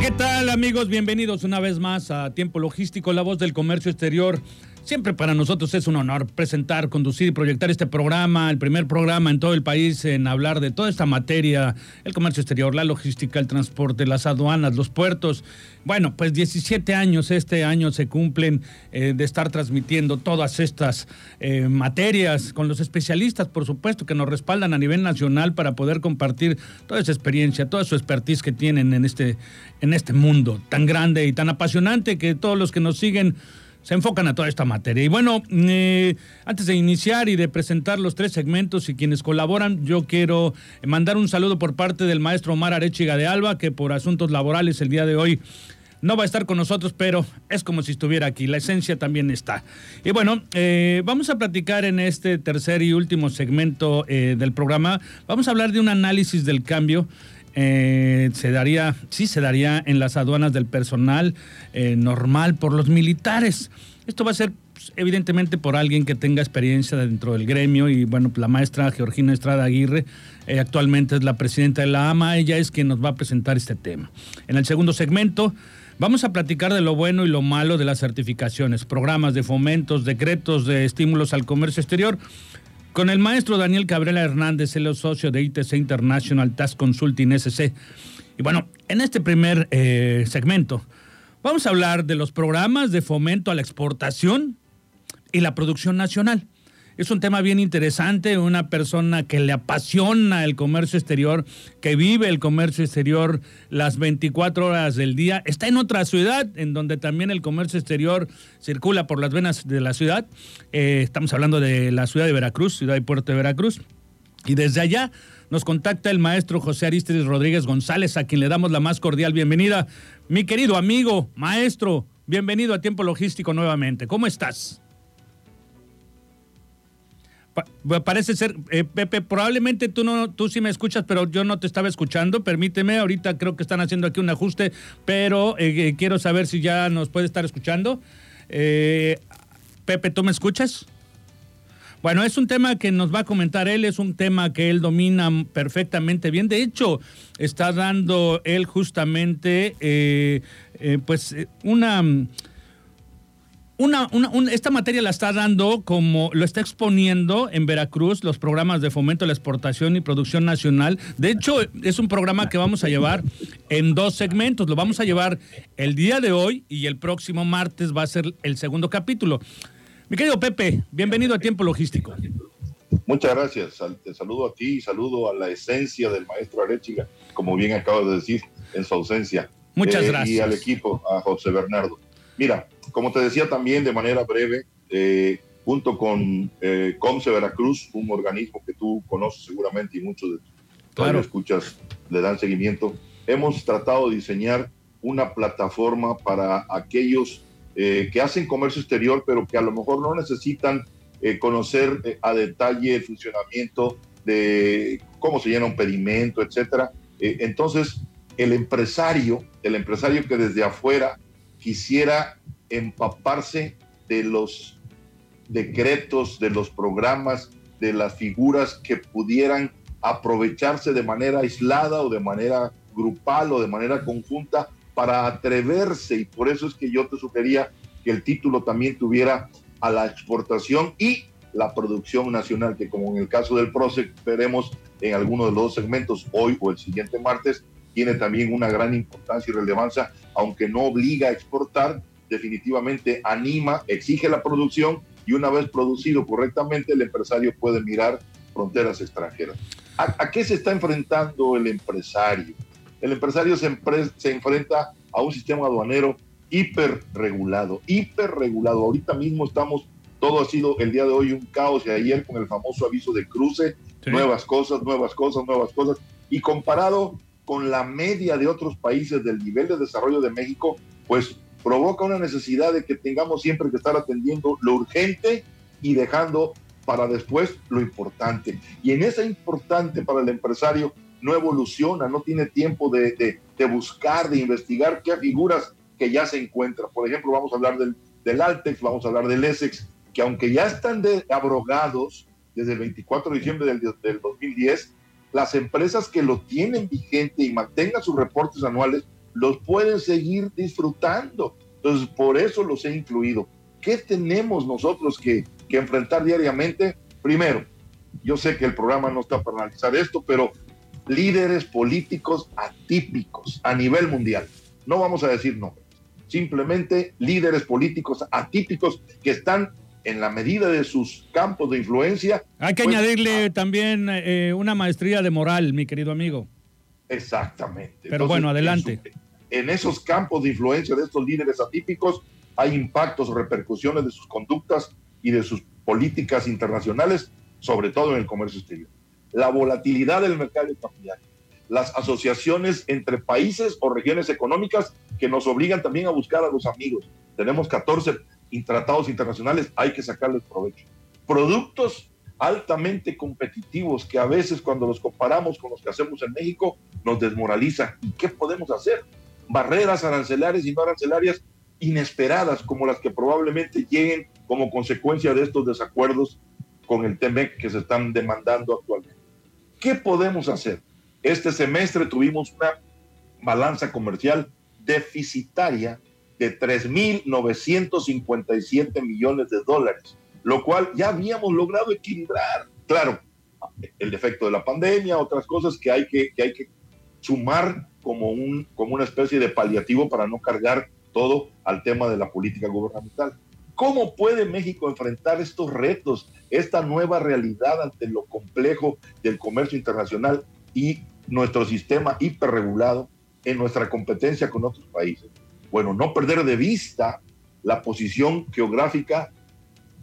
¿Qué tal amigos? Bienvenidos una vez más a Tiempo Logístico, la voz del comercio exterior. Siempre para nosotros es un honor presentar, conducir y proyectar este programa, el primer programa en todo el país en hablar de toda esta materia, el comercio exterior, la logística, el transporte, las aduanas, los puertos. Bueno, pues 17 años este año se cumplen eh, de estar transmitiendo todas estas eh, materias con los especialistas, por supuesto, que nos respaldan a nivel nacional para poder compartir toda esa experiencia, toda su expertise que tienen en este, en este mundo tan grande y tan apasionante que todos los que nos siguen se enfocan a toda esta materia. Y bueno, eh, antes de iniciar y de presentar los tres segmentos y quienes colaboran, yo quiero mandar un saludo por parte del maestro Omar Arechiga de Alba, que por asuntos laborales el día de hoy no va a estar con nosotros, pero es como si estuviera aquí. La esencia también está. Y bueno, eh, vamos a platicar en este tercer y último segmento eh, del programa. Vamos a hablar de un análisis del cambio eh, se daría, sí se daría en las aduanas del personal eh, normal por los militares. Esto va a ser pues, evidentemente por alguien que tenga experiencia dentro del gremio y bueno, la maestra Georgina Estrada Aguirre eh, actualmente es la presidenta de la AMA, ella es quien nos va a presentar este tema. En el segundo segmento vamos a platicar de lo bueno y lo malo de las certificaciones, programas de fomentos, decretos de estímulos al comercio exterior con el maestro Daniel Cabrera Hernández, el socio de ITC International Task Consulting SC. Y bueno, en este primer eh, segmento vamos a hablar de los programas de fomento a la exportación y la producción nacional. Es un tema bien interesante, una persona que le apasiona el comercio exterior, que vive el comercio exterior las 24 horas del día, está en otra ciudad en donde también el comercio exterior circula por las venas de la ciudad. Eh, estamos hablando de la ciudad de Veracruz, ciudad y puerto de Veracruz. Y desde allá nos contacta el maestro José Aristides Rodríguez González, a quien le damos la más cordial bienvenida. Mi querido amigo, maestro, bienvenido a Tiempo Logístico nuevamente. ¿Cómo estás? Parece ser, eh, Pepe, probablemente tú no, tú sí me escuchas, pero yo no te estaba escuchando. Permíteme, ahorita creo que están haciendo aquí un ajuste, pero eh, eh, quiero saber si ya nos puede estar escuchando. Pepe, ¿tú me escuchas? Bueno, es un tema que nos va a comentar él, es un tema que él domina perfectamente bien. De hecho, está dando él justamente, pues, una una, esta materia la está dando como lo está exponiendo en Veracruz los programas de fomento de la exportación y producción nacional. De hecho, es un programa que vamos a llevar en dos segmentos. Lo vamos a llevar el día de hoy y el próximo martes va a ser el segundo capítulo. Mi querido Pepe, bienvenido a Tiempo Logístico. Muchas gracias. Te saludo a ti y saludo a la esencia del maestro Arechiga, como bien acabas de decir, en su ausencia. Muchas gracias. Eh, y al equipo, a José Bernardo. Mira, como te decía también de manera breve, eh, junto con eh, Comce Veracruz, un organismo que tú conoces seguramente y muchos de tus escuchas le dan seguimiento, hemos tratado de diseñar una plataforma para aquellos eh, que hacen comercio exterior, pero que a lo mejor no necesitan conocer a detalle el funcionamiento de cómo se llena un pedimento, etcétera. entonces, el empresario, el empresario que desde afuera quisiera empaparse de los decretos, de los programas, de las figuras que pudieran aprovecharse de manera aislada o de manera grupal o de manera conjunta para atreverse. Y por eso es que yo te sugería que el título también tuviera a la exportación y la producción nacional, que como en el caso del PROSEC veremos en alguno de los segmentos, hoy o el siguiente martes, tiene también una gran importancia y relevancia, aunque no obliga a exportar, definitivamente anima, exige la producción y una vez producido correctamente, el empresario puede mirar fronteras extranjeras. ¿A, qué se está enfrentando el empresario? El empresario se, se enfrenta a un sistema aduanero hiperregulado, hiperregulado. Ahorita mismo estamos, todo ha sido el día de hoy un caos y ayer con el famoso aviso de cruce, nuevas cosas, nuevas cosas, nuevas cosas. Y comparado con la media de otros países del nivel de desarrollo de México, pues provoca una necesidad de que tengamos siempre que estar atendiendo lo urgente y dejando para después lo importante. Y en esa importante para el empresario no evoluciona, no tiene tiempo de, buscar, de investigar qué figuras que ya se encuentran. Por ejemplo, vamos a hablar del, del Altex, vamos a hablar del Essex, que aunque ya están de, abrogados desde el 24 de diciembre del, del 2010, las empresas que lo tienen vigente y mantengan sus reportes anuales los pueden seguir disfrutando. Entonces, por eso los he incluido. ¿Qué tenemos nosotros que, que enfrentar diariamente? Primero, yo sé que el programa no está para analizar esto, pero líderes políticos atípicos a nivel mundial. No vamos a decir no, simplemente líderes políticos atípicos que están en la medida de sus campos de influencia. Hay que pues, añadirle ah, también eh, una maestría de moral, mi querido amigo. Exactamente. Pero bueno, adelante. En, esos campos de influencia de estos líderes atípicos hay impactos, repercusiones de sus conductas y de sus políticas internacionales, sobre todo en el comercio exterior. La volatilidad del mercado cambiario, las asociaciones entre países o regiones económicas que nos obligan también a buscar a los amigos. Tenemos 14 tratados internacionales, hay que sacarles provecho. Productos altamente competitivos que a veces cuando los comparamos con los que hacemos en México nos desmoraliza. ¿Y qué podemos hacer? Barreras arancelarias y no arancelarias inesperadas como las que probablemente lleguen como consecuencia de estos desacuerdos con el TEMEC que se están demandando actualmente. ¿Qué podemos hacer? Este semestre tuvimos una balanza comercial deficitaria de 3.957 millones de dólares, lo cual ya habíamos logrado equilibrar. Claro, el efecto de la pandemia, otras cosas que hay que, que, hay que sumar como, un, como una especie de paliativo para no cargar todo al tema de la política gubernamental. ¿Cómo puede México enfrentar estos retos, esta nueva realidad ante lo complejo del comercio internacional y nuestro sistema hiperregulado en nuestra competencia con otros países? Bueno, no perder de vista la posición geográfica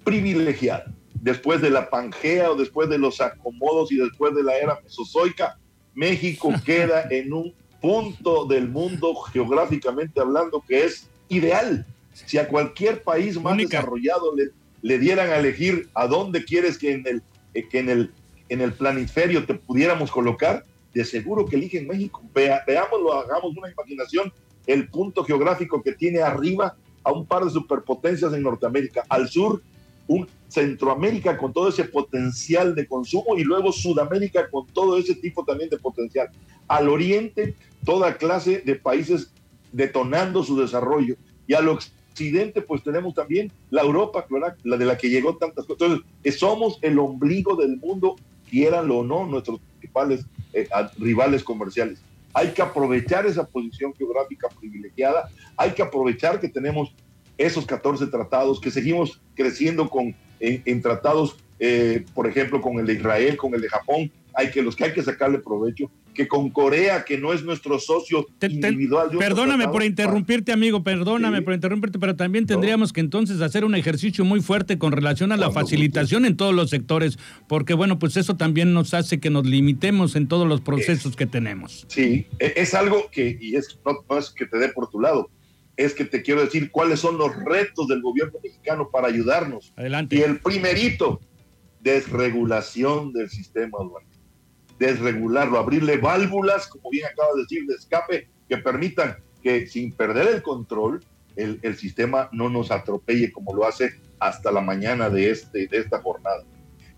privilegiada. Después de la Pangea o después de los acomodos y después de la era mesozoica, México queda en un punto del mundo geográficamente hablando que es ideal. Si a cualquier país más desarrollado le, le, dieran a elegir a dónde quieres que en el, eh, que en el, en el planiferio te pudiéramos colocar, de seguro que eligen México. Veámoslo, hagamos una imaginación el punto geográfico que tiene arriba a un par de superpotencias en Norteamérica, al sur un Centroamérica con todo ese potencial de consumo y luego Sudamérica con todo ese tipo también de potencial. Al oriente, toda clase de países detonando su desarrollo. Y al occidente, pues tenemos también la Europa, la de la que llegó tantas cosas. Entonces, somos el ombligo del mundo, quieranlo o no, nuestros principales eh, rivales comerciales. Hay que aprovechar esa posición geográfica privilegiada, hay que aprovechar que tenemos esos 14 tratados, que seguimos creciendo con, en, tratados, eh, por ejemplo, con el de Israel, con el de Japón, hay que los que hay que sacarle provecho, que con Corea, que no es nuestro socio individual. perdóname por interrumpirte, amigo, perdóname por interrumpirte, pero también tendríamos que entonces hacer un ejercicio muy fuerte con relación a la facilitación en todos los sectores, porque bueno, pues eso también nos hace que nos limitemos en todos los procesos que tenemos. Sí, e, es algo que, y es, no, es que te dé por tu lado, es que te quiero decir cuáles son los retos del gobierno mexicano para ayudarnos. Adelante. Y el primerito, desregulación del sistema aduanero desregularlo, abrirle válvulas, como bien acaba de decir, de escape que permitan que sin perder el control, el, el, sistema no nos atropelle como lo hace hasta la mañana de, este, de esta jornada.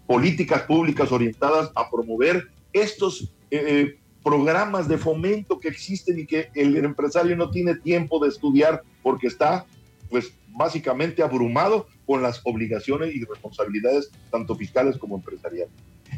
Políticas públicas orientadas a promover estos eh, eh, programas de fomento que existen y que el empresario no tiene tiempo de estudiar porque está, pues, básicamente abrumado con las obligaciones y responsabilidades tanto fiscales como empresariales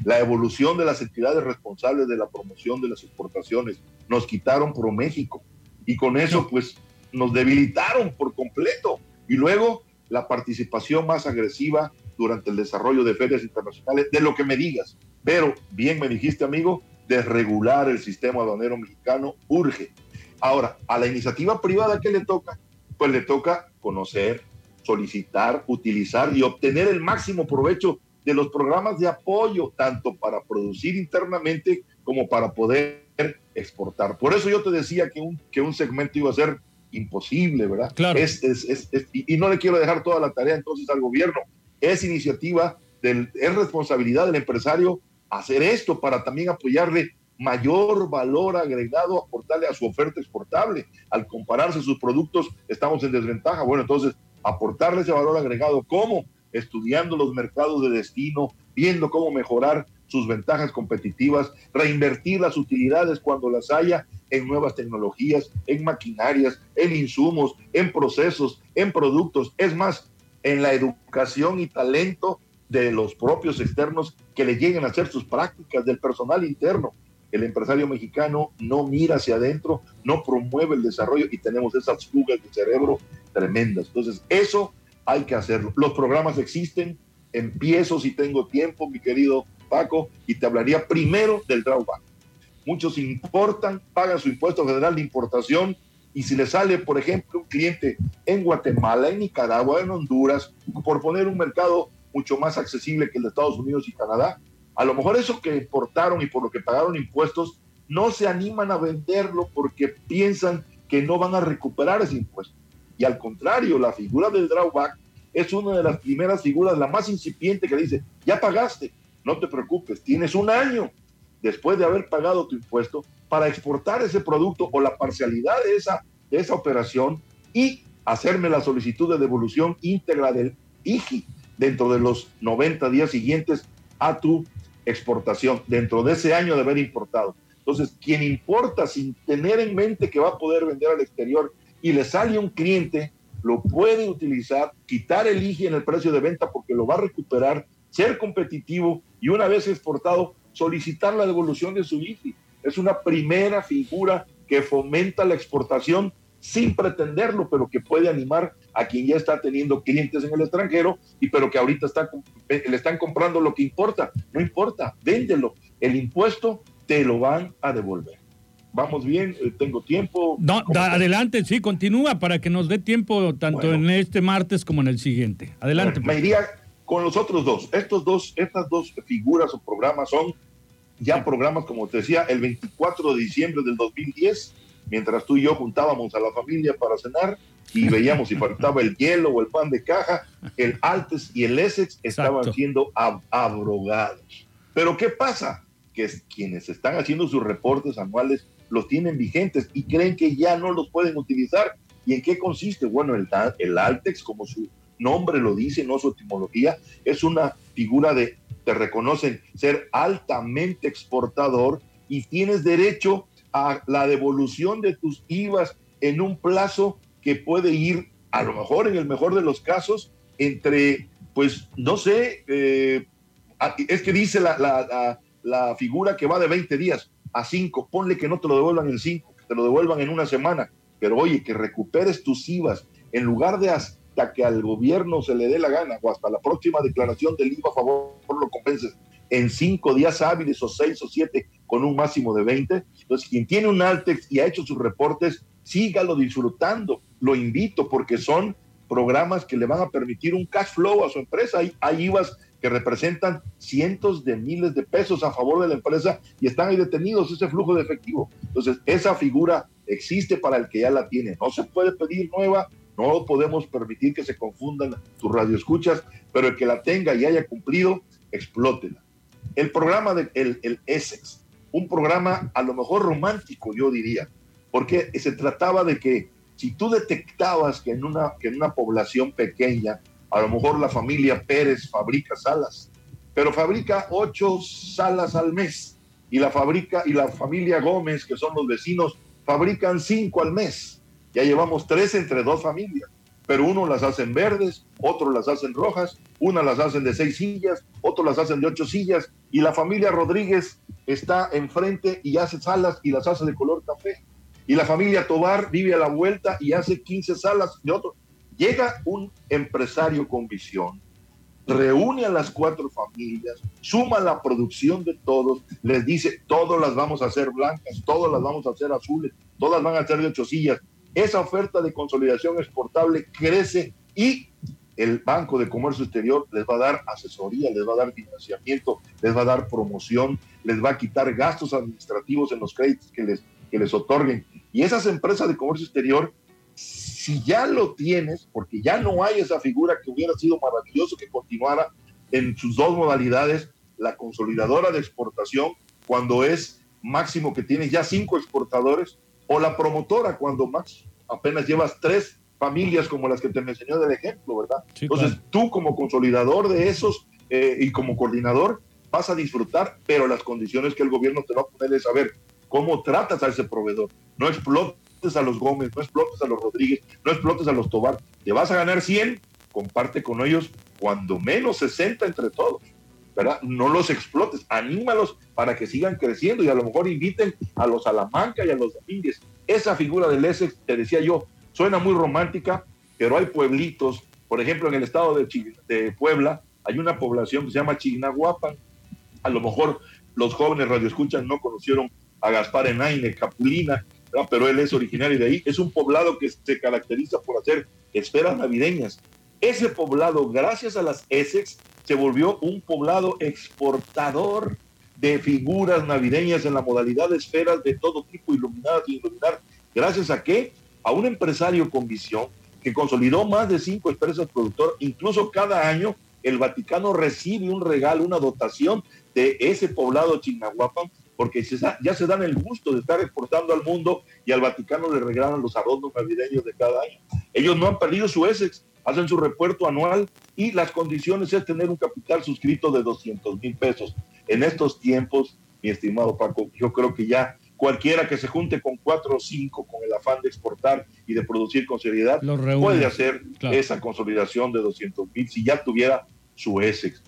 la evolución de las entidades responsables de la promoción de las exportaciones. Nos quitaron ProMéxico y con eso pues nos debilitaron por completo. Y luego la participación más agresiva durante el desarrollo de ferias internacionales, de lo que me digas. Pero, bien me dijiste amigo, desregular el sistema aduanero mexicano urge. Ahora, a la iniciativa privada, ¿qué le toca? Pues le toca conocer, solicitar, utilizar y obtener el máximo provecho de los programas de apoyo, tanto para producir internamente como para poder exportar. Por eso yo te decía que un, que un segmento iba a ser imposible, ¿verdad? Claro. Es, y no le quiero dejar toda la tarea entonces al gobierno. Es iniciativa, del, es responsabilidad del empresario hacer esto para también apoyarle mayor valor agregado, aportarle a su oferta exportable. Al compararse sus productos, estamos en desventaja. Bueno, entonces, aportarle ese valor agregado, ¿cómo? Estudiando los mercados de destino, viendo cómo mejorar sus ventajas competitivas, reinvertir las utilidades cuando las haya en nuevas tecnologías, en maquinarias, en insumos, en procesos, en productos, es más, en la educación y talento de los propios externos que le lleguen a hacer sus prácticas del personal interno. El empresario mexicano no mira hacia adentro, no promueve el desarrollo y tenemos esas fugas de cerebro tremendas. Entonces, eso hay que hacerlo. Los programas existen, empiezo si tengo tiempo, mi querido Paco, y te hablaría primero del drawback. Muchos importan, pagan su impuesto federal de importación y si le sale, por ejemplo, un cliente en Guatemala, en Nicaragua, en Honduras, por poner un mercado mucho más accesible que el de Estados Unidos y Canadá, a lo mejor eso que importaron y por lo que pagaron impuestos, no se animan a venderlo porque piensan que no van a recuperar ese impuesto. Y al contrario, la figura del drawback es una de las primeras figuras, la más incipiente que dice, ya pagaste, no te preocupes, tienes un año después de haber pagado tu impuesto para exportar ese producto o la parcialidad de esa, de esa operación y hacerme la solicitud de devolución íntegra del IGI dentro de los 90 días siguientes a tu exportación, dentro de ese año de haber importado. Entonces, quien importa sin tener en mente que va a poder vender al exterior y le sale un cliente, lo puede utilizar, quitar el IGI en el precio de venta porque lo va a recuperar, ser competitivo y una vez exportado, solicitar la devolución de su IGI. Es una primera figura que fomenta la exportación sin pretenderlo, pero que puede animar a quien ya está teniendo clientes en el extranjero y pero que ahorita está, le están comprando lo que importa. No importa, véndelo. El impuesto te lo van a devolver. Vamos bien, eh, tengo tiempo. No, adelante, sí, continúa para que nos dé tiempo tanto en este martes como en el siguiente. Adelante. me iría con los otros dos. Estos dos, estas dos figuras o programas son ya programas, como te decía, el 24 de diciembre del 2010 mientras tú y yo juntábamos a la familia para cenar y veíamos si faltaba el hielo o el pan de caja, el Altes y el Essex estaban siendo abrogados. Pero ¿qué pasa? Que quienes están haciendo sus reportes anuales los tienen vigentes y creen que ya no los pueden utilizar. ¿Y en qué consiste? Bueno, el, el Altex, como su nombre lo dice, no su etimología, es una figura de, te reconocen ser altamente exportador y tienes derecho a la devolución de tus IVAs en un plazo que puede ir, a lo mejor en el mejor de los casos, entre, pues, no sé, eh, es que dice la, la, la, figura que va de 20 días a 5, ponle que no te lo devuelvan en 5, que te lo devuelvan en una semana, pero oye, que recuperes tus IVAs en lugar de hasta que al gobierno se le dé la gana o hasta la próxima declaración del IVA a favor lo compenses en cinco días hábiles o seis o siete con un máximo de 20. Entonces, quien tiene un Altex y ha hecho sus reportes, sígalo disfrutando. Lo invito porque son programas que le van a permitir un cash flow a su empresa. Hay, hay IVAs que representan cientos de miles de pesos a favor de la empresa y están ahí detenidos ese flujo de efectivo. Entonces, esa figura existe para el que ya la tiene. No se puede pedir nueva, no podemos permitir que se confundan tus radioescuchas, pero el que la tenga y haya cumplido, explótela. El programa del de, el Essex, un programa a lo mejor romántico, yo diría, porque se trataba de que si tú detectabas que en una, que en una población pequeña, a lo mejor la familia Pérez fabrica salas, pero fabrica ocho salas al mes, y la fabrica y la familia Gómez, que son los vecinos, fabrican cinco al mes. Ya llevamos tres entre dos familias pero uno las hacen verdes, otros las hacen rojas, una las hacen de seis sillas, otros las hacen de ocho sillas, y la familia Rodríguez está enfrente y hace salas y las hace de color café. Y la familia Tobar vive a la vuelta y hace 15 salas de otro. Llega un empresario con visión, reúne a las cuatro familias, suma la producción de todos, les dice, todas las vamos a hacer blancas, todas las vamos a hacer azules, todas van a ser de ocho sillas, esa oferta de consolidación exportable crece y el Banco de Comercio Exterior les va a dar asesoría, les va a dar financiamiento, les va a dar promoción, les va a quitar gastos administrativos en los créditos que les, que les otorguen. Y esas empresas de comercio exterior, si ya lo tienes, porque ya no hay esa figura que hubiera sido maravilloso que continuara en sus dos modalidades, la consolidadora de exportación, cuando es máximo que tienes ya cinco exportadores, o la promotora, cuando más apenas llevas tres familias como las que te mencioné del ejemplo, ¿verdad? Entonces tú como consolidador de esos eh, y como coordinador vas a disfrutar, pero las condiciones que el gobierno te va a poner es saber cómo tratas a ese proveedor. No explotes a los Gómez, no explotes a los Rodríguez, no explotes a los Tobar. Te vas a ganar 100, comparte con ellos cuando menos 60 entre todos. ¿verdad? No los explotes, anímalos para que sigan creciendo y a lo mejor inviten a los Salamanca y a los Domínguez. Esa figura del Essex, te decía yo, Suena muy romántica, pero hay pueblitos, por ejemplo, en el estado de, de Puebla hay una población que se llama Chignahuapan. A lo mejor los jóvenes radioescuchas no conocieron a Gaspar Enaine, Capulina, pero él es originario de ahí. Es un poblado que se caracteriza por hacer esferas navideñas. Ese poblado, gracias a las Essex, se volvió un poblado exportador de figuras navideñas en la modalidad de esferas de todo tipo, iluminadas y iluminar. ¿Gracias a qué? a un empresario con visión que consolidó más de cinco empresas productoras, incluso cada año el Vaticano recibe un regalo, una dotación de ese poblado Chignahuapan, porque ya se dan el gusto de estar exportando al mundo y al Vaticano le regalan los adornos navideños de cada año. Ellos no han perdido su Essex, hacen su repuerto anual y las condiciones es tener un capital suscrito de 200 mil pesos. En estos tiempos, mi estimado Paco, yo creo que ya cualquiera que se junte con cuatro o cinco con el afán de exportar y de producir con seriedad puede hacer esa consolidación de 200 mil si ya tuviera su ESEX.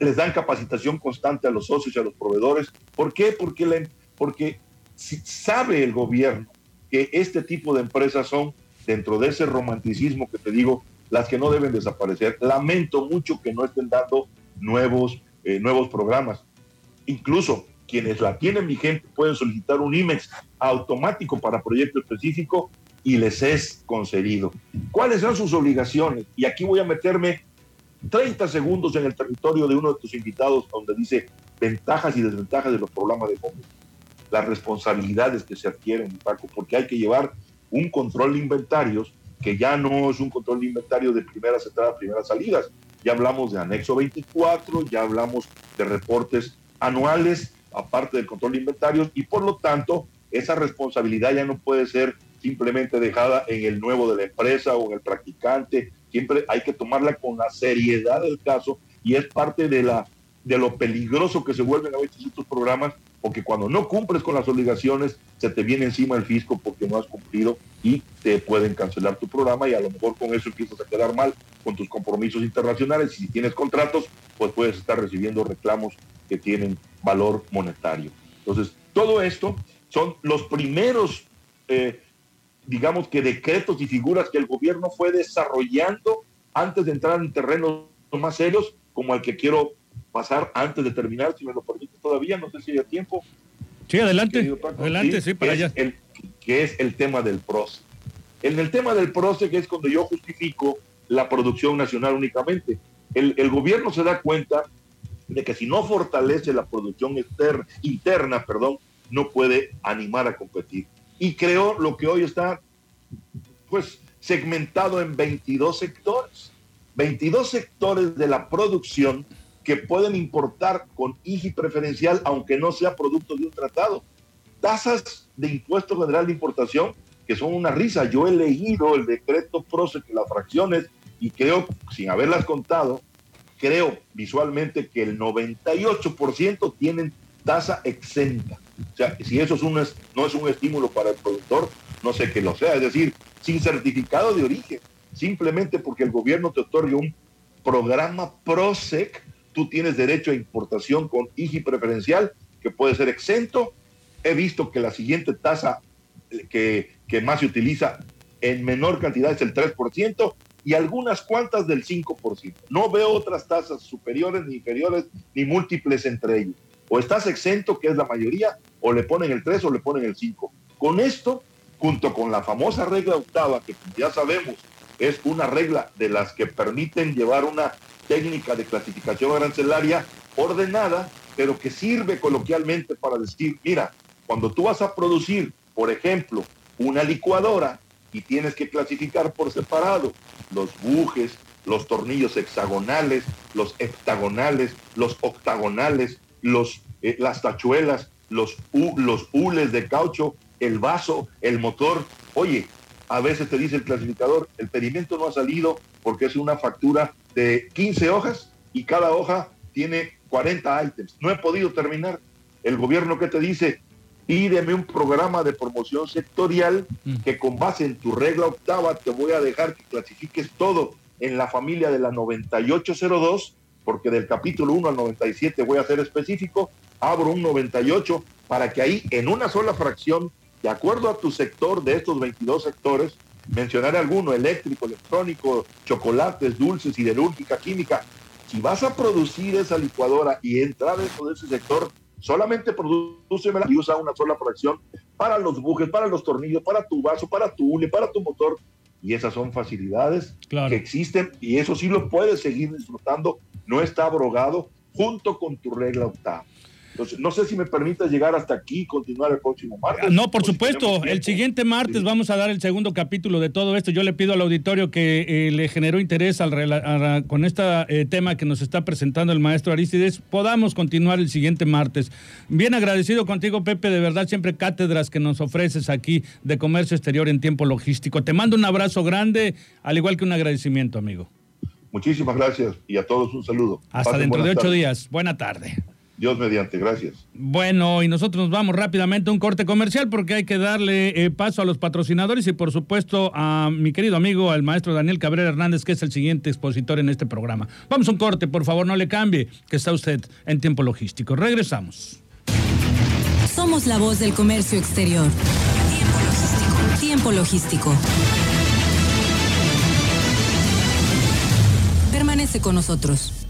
Les dan capacitación constante a los socios y a los proveedores. ¿Por qué? Porque, porque sabe el gobierno que este tipo de empresas son, dentro de ese romanticismo que te digo, las que no deben desaparecer. Lamento mucho que no estén dando nuevos, eh, nuevos programas. Incluso quienes la tienen vigente pueden solicitar un IMEX automático para proyecto específico y les es concedido. ¿Cuáles son sus obligaciones? Y aquí voy a meterme 30 segundos en el territorio de uno de tus invitados donde dice ventajas y desventajas de los programas de jóvenes. Las responsabilidades que se adquieren, Paco, porque hay que llevar un control de inventarios que ya no es un control de inventario de primeras entradas, primeras salidas. Ya hablamos de anexo 24, ya hablamos de reportes anuales aparte del control de inventarios, y por lo tanto esa responsabilidad ya no puede ser simplemente dejada en el nuevo de la empresa o en el practicante, siempre hay que tomarla con la seriedad del caso y es parte de, la, de lo peligroso que se vuelven a veces estos programas, porque cuando no cumples con las obligaciones, se te viene encima el fisco porque no has cumplido y te pueden cancelar tu programa y a lo mejor con eso empiezas a quedar mal con tus compromisos internacionales y si tienes contratos, pues puedes estar recibiendo reclamos que tienen valor monetario. Entonces, todo esto son los primeros, eh, digamos que decretos y figuras que el gobierno fue desarrollando antes de entrar en terrenos más serios, como el que quiero pasar antes de terminar, si me lo permite todavía, no sé si hay tiempo. Sí, adelante. Adelante, sí, para allá. El, que es el tema del PROCE. En el tema del PROCE, que es cuando yo justifico la producción nacional únicamente, el, el gobierno se da cuenta de que si no fortalece la producción externa, interna, perdón, no puede animar a competir. Y creo lo que hoy está, pues, segmentado en 22 sectores. 22 sectores de la producción que pueden importar con IGI preferencial, aunque no sea producto de un tratado. Tasas de impuesto general de importación que son una risa. Yo he leído el decreto PROCE, que las fracciones, y creo, sin haberlas contado, creo visualmente que el 98% tienen tasa exenta. O sea, si eso es un, no es un estímulo para el productor, no sé qué lo sea. Es decir, sin certificado de origen, simplemente porque el gobierno te otorga un programa PROSEC, tú tienes derecho a importación con IGI preferencial, que puede ser exento. He visto que la siguiente tasa que, que más se utiliza en menor cantidad es el 3%, y algunas cuantas del 5%. No veo otras tasas superiores ni inferiores ni múltiples entre ellos. O estás exento, que es la mayoría, o le ponen el 3 o le ponen el 5. Con esto, junto con la famosa regla octava, que ya sabemos es una regla de las que permiten llevar una técnica de clasificación arancelaria ordenada, pero que sirve coloquialmente para decir, mira, cuando tú vas a producir, por ejemplo, una licuadora y tienes que clasificar por separado los bujes, los tornillos hexagonales, los heptagonales, los octagonales, los, eh, las tachuelas, los, los hules de caucho, el vaso, el motor. Oye, a veces te dice el clasificador, el pedimento no ha salido porque es una factura de 15 hojas y cada hoja tiene 40 ítems. No he podido terminar. El gobierno que te dice, pídeme un programa de promoción sectorial mm. que con base en tu regla octava te voy a dejar que clasifiques todo en la familia de la 9802, porque del capítulo 1 al 97 voy a ser específico, abro un 98 para que ahí en una sola fracción, de acuerdo a tu sector de estos 22 sectores, mencionaré alguno, eléctrico, electrónico, chocolates, dulces, siderúrgica, química. Si vas a producir esa licuadora y entrar dentro de ese sector, solamente producemela y usa una sola fracción para los bujes, para los tornillos, para tu vaso, para tu hule, para tu motor. Y esas son facilidades que existen y eso sí lo puedes seguir disfrutando. No está abrogado junto con tu regla octava no sé si me permite llegar hasta aquí y continuar el próximo martes. No, por supuesto. El siguiente martes vamos a dar el segundo capítulo de todo esto. Yo le pido al auditorio que eh, le generó interés al, con este tema que nos está presentando el maestro Aristides, podamos continuar el siguiente martes. Bien agradecido contigo, Pepe, de verdad, siempre cátedras que nos ofreces aquí de comercio exterior en tiempo logístico. Te mando un abrazo grande, al igual que un agradecimiento, amigo. Muchísimas gracias y a todos un saludo. Hasta dentro de ocho días. Buena tarde. Dios mediante, gracias. Bueno, y nosotros nos vamos rápidamente a un corte comercial porque hay que darle eh, paso a los patrocinadores y por supuesto a mi querido amigo, al maestro Daniel Cabrera Hernández, que es el siguiente expositor en este programa. Vamos a un corte, por favor, no le cambie, que está usted en tiempo logístico. Regresamos. Somos la voz del comercio exterior. Tiempo logístico. Tiempo logístico. Permanece con nosotros.